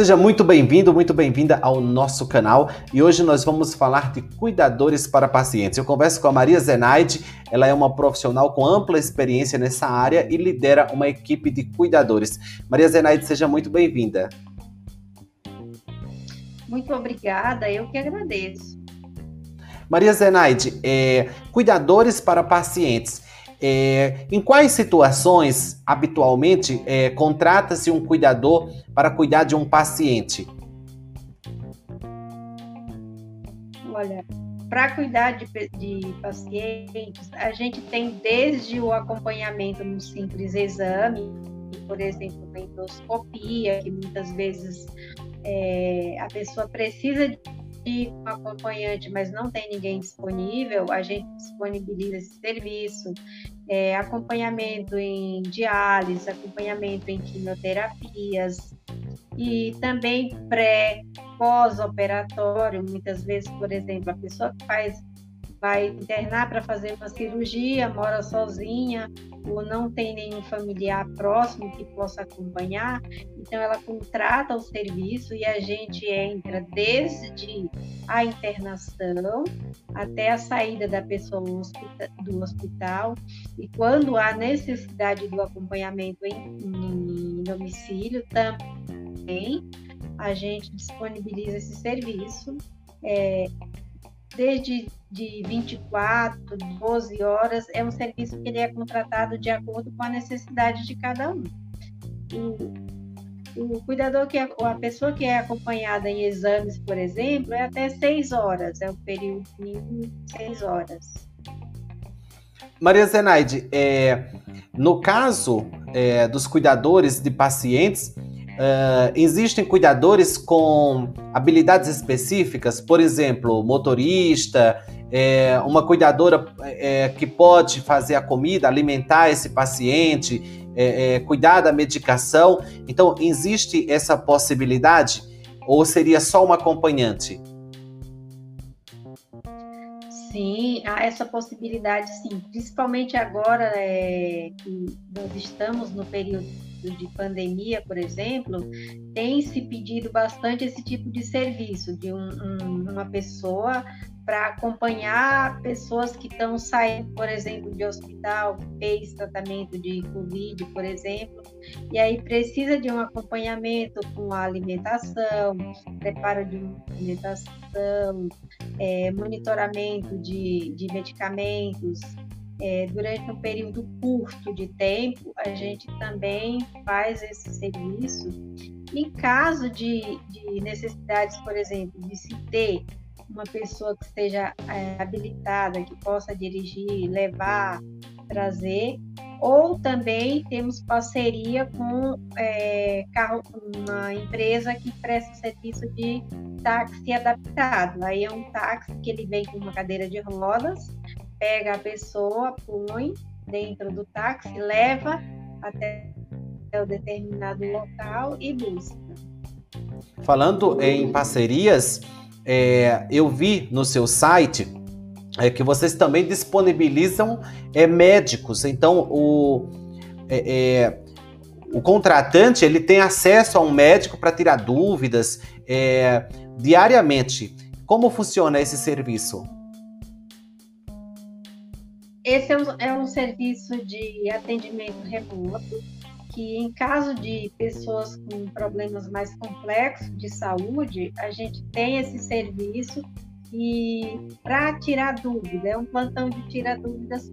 Seja muito bem-vindo, muito bem-vinda ao nosso canal e hoje nós vamos falar de cuidadores para pacientes. Eu converso com a Maria Zenaide, ela é uma profissional com ampla experiência nessa área e lidera uma equipe de cuidadores. Maria Zenaide, seja muito bem-vinda. Muito obrigada, eu que agradeço. Maria Zenaide, é, cuidadores para pacientes. É, em quais situações, habitualmente, é, contrata-se um cuidador para cuidar de um paciente? Olha, para cuidar de, de, pacientes, a gente tem desde o acompanhamento no simples exame, por exemplo, a endoscopia, que muitas vezes é, a pessoa precisa de um acompanhante, mas não tem ninguém disponível, a gente disponibiliza esse serviço. É, acompanhamento em diálise, acompanhamento em quimioterapias e também pré, pós-operatório. Muitas vezes, por exemplo, a pessoa que faz vai internar para fazer uma cirurgia, mora sozinha ou não tem nenhum familiar próximo que possa acompanhar, então ela contrata o serviço e a gente entra desde a internação até a saída da pessoa do hospital e quando há necessidade do acompanhamento em, em domicílio também a gente disponibiliza esse serviço. É, desde de 24, 12 horas, é um serviço que ele é contratado de acordo com a necessidade de cada um. O, o cuidador que é, a pessoa que é acompanhada em exames, por exemplo, é até 6 horas, é o período mínimo de 6 horas. Maria Zenaide, é, no caso é, dos cuidadores de pacientes, Uh, existem cuidadores com habilidades específicas, por exemplo, motorista, é, uma cuidadora é, que pode fazer a comida, alimentar esse paciente, é, cuidar da medicação. Então, existe essa possibilidade? Ou seria só uma acompanhante? Sim, há essa possibilidade, sim. Principalmente agora que nós estamos no período de pandemia, por exemplo, tem se pedido bastante esse tipo de serviço de um, um, uma pessoa para acompanhar pessoas que estão saindo, por exemplo, de hospital, fez tratamento de Covid, por exemplo, e aí precisa de um acompanhamento com a alimentação, preparo de alimentação, é, monitoramento de, de medicamentos, é, durante um período curto de tempo, a gente também faz esse serviço. Em caso de, de necessidades, por exemplo, de se ter uma pessoa que esteja é, habilitada, que possa dirigir, levar, trazer, ou também temos parceria com é, carro, uma empresa que presta serviço de táxi adaptado. Aí é um táxi que ele vem com uma cadeira de rodas, pega a pessoa, põe dentro do táxi, leva até o determinado local e busca. Falando em parcerias, é, eu vi no seu site é, que vocês também disponibilizam é, médicos. Então, o, é, é o contratante ele tem acesso a um médico para tirar dúvidas é, diariamente. Como funciona esse serviço? Esse é um, é um serviço de atendimento remoto que, em caso de pessoas com problemas mais complexos de saúde, a gente tem esse serviço e para tirar dúvida, é um plantão de tirar dúvidas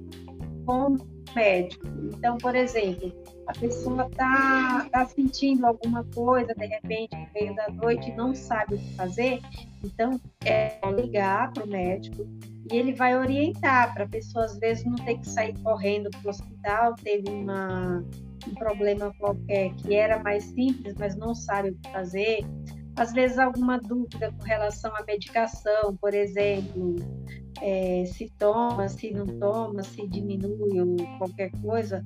com o médico. Então, por exemplo, a pessoa está tá sentindo alguma coisa, de repente, no meio da noite, não sabe o que fazer, então é ligar para o médico e ele vai orientar para a pessoa, às vezes, não ter que sair correndo para o hospital, teve uma, um problema qualquer que era mais simples, mas não sabe o que fazer. Às vezes, alguma dúvida com relação à medicação, por exemplo, é, se toma, se não toma, se diminui ou qualquer coisa.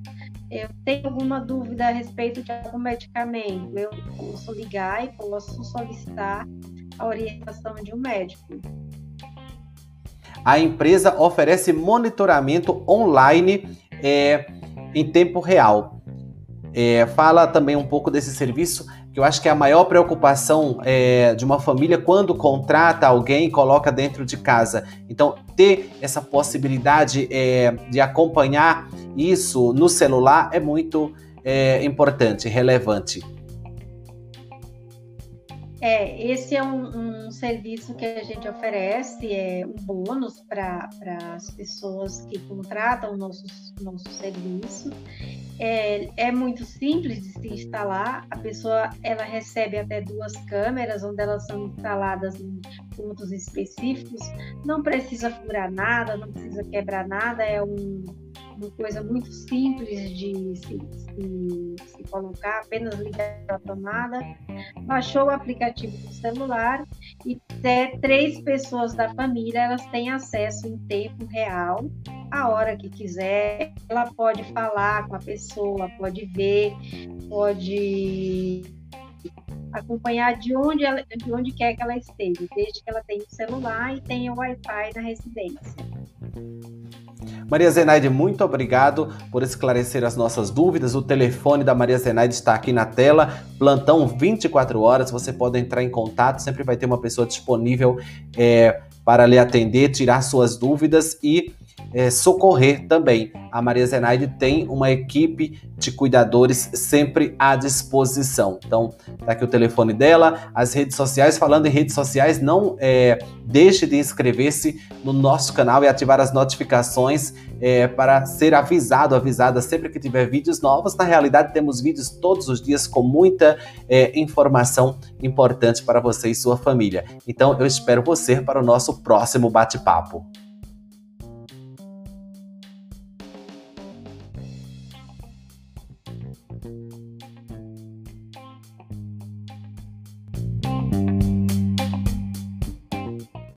Eu tenho alguma dúvida a respeito de algum medicamento, eu posso ligar e posso solicitar a orientação de um médico a empresa oferece monitoramento online é, em tempo real. É, fala também um pouco desse serviço. que eu acho que é a maior preocupação é, de uma família quando contrata alguém e coloca dentro de casa. Então, ter essa possibilidade é, de acompanhar isso no celular é muito é, importante, relevante. É, esse é um, um, serviço que a gente oferece, é um bônus para as pessoas que contratam o nosso, nosso serviço. É, é muito simples de se instalar. A pessoa ela recebe até duas câmeras, onde elas são instaladas em pontos específicos. Não precisa furar nada, não precisa quebrar nada. É um, uma coisa muito simples de se, se, se colocar, apenas ligar a tomada, baixou o aplicativo do celular e até três pessoas da família elas têm acesso em tempo real, a hora que quiser, ela pode falar com a pessoa, pode ver, pode acompanhar de onde, ela, de onde quer que ela esteja, desde que ela tenha o celular e tenha o Wi-Fi na residência. Maria Zenaide, muito obrigado por esclarecer as nossas dúvidas. O telefone da Maria Zenaide está aqui na tela, plantão 24 horas. Você pode entrar em contato, sempre vai ter uma pessoa disponível é, para lhe atender, tirar suas dúvidas e é, socorrer também. A Maria Zenaide tem uma equipe de cuidadores sempre à disposição. Então, tá aqui o telefone dela, as redes sociais. Falando em redes sociais, não é, deixe de inscrever-se no nosso canal e ativar as notificações é, para ser avisado, avisada sempre que tiver vídeos novos. Na realidade, temos vídeos todos os dias com muita é, informação importante para você e sua família. Então, eu espero você para o nosso próximo bate-papo.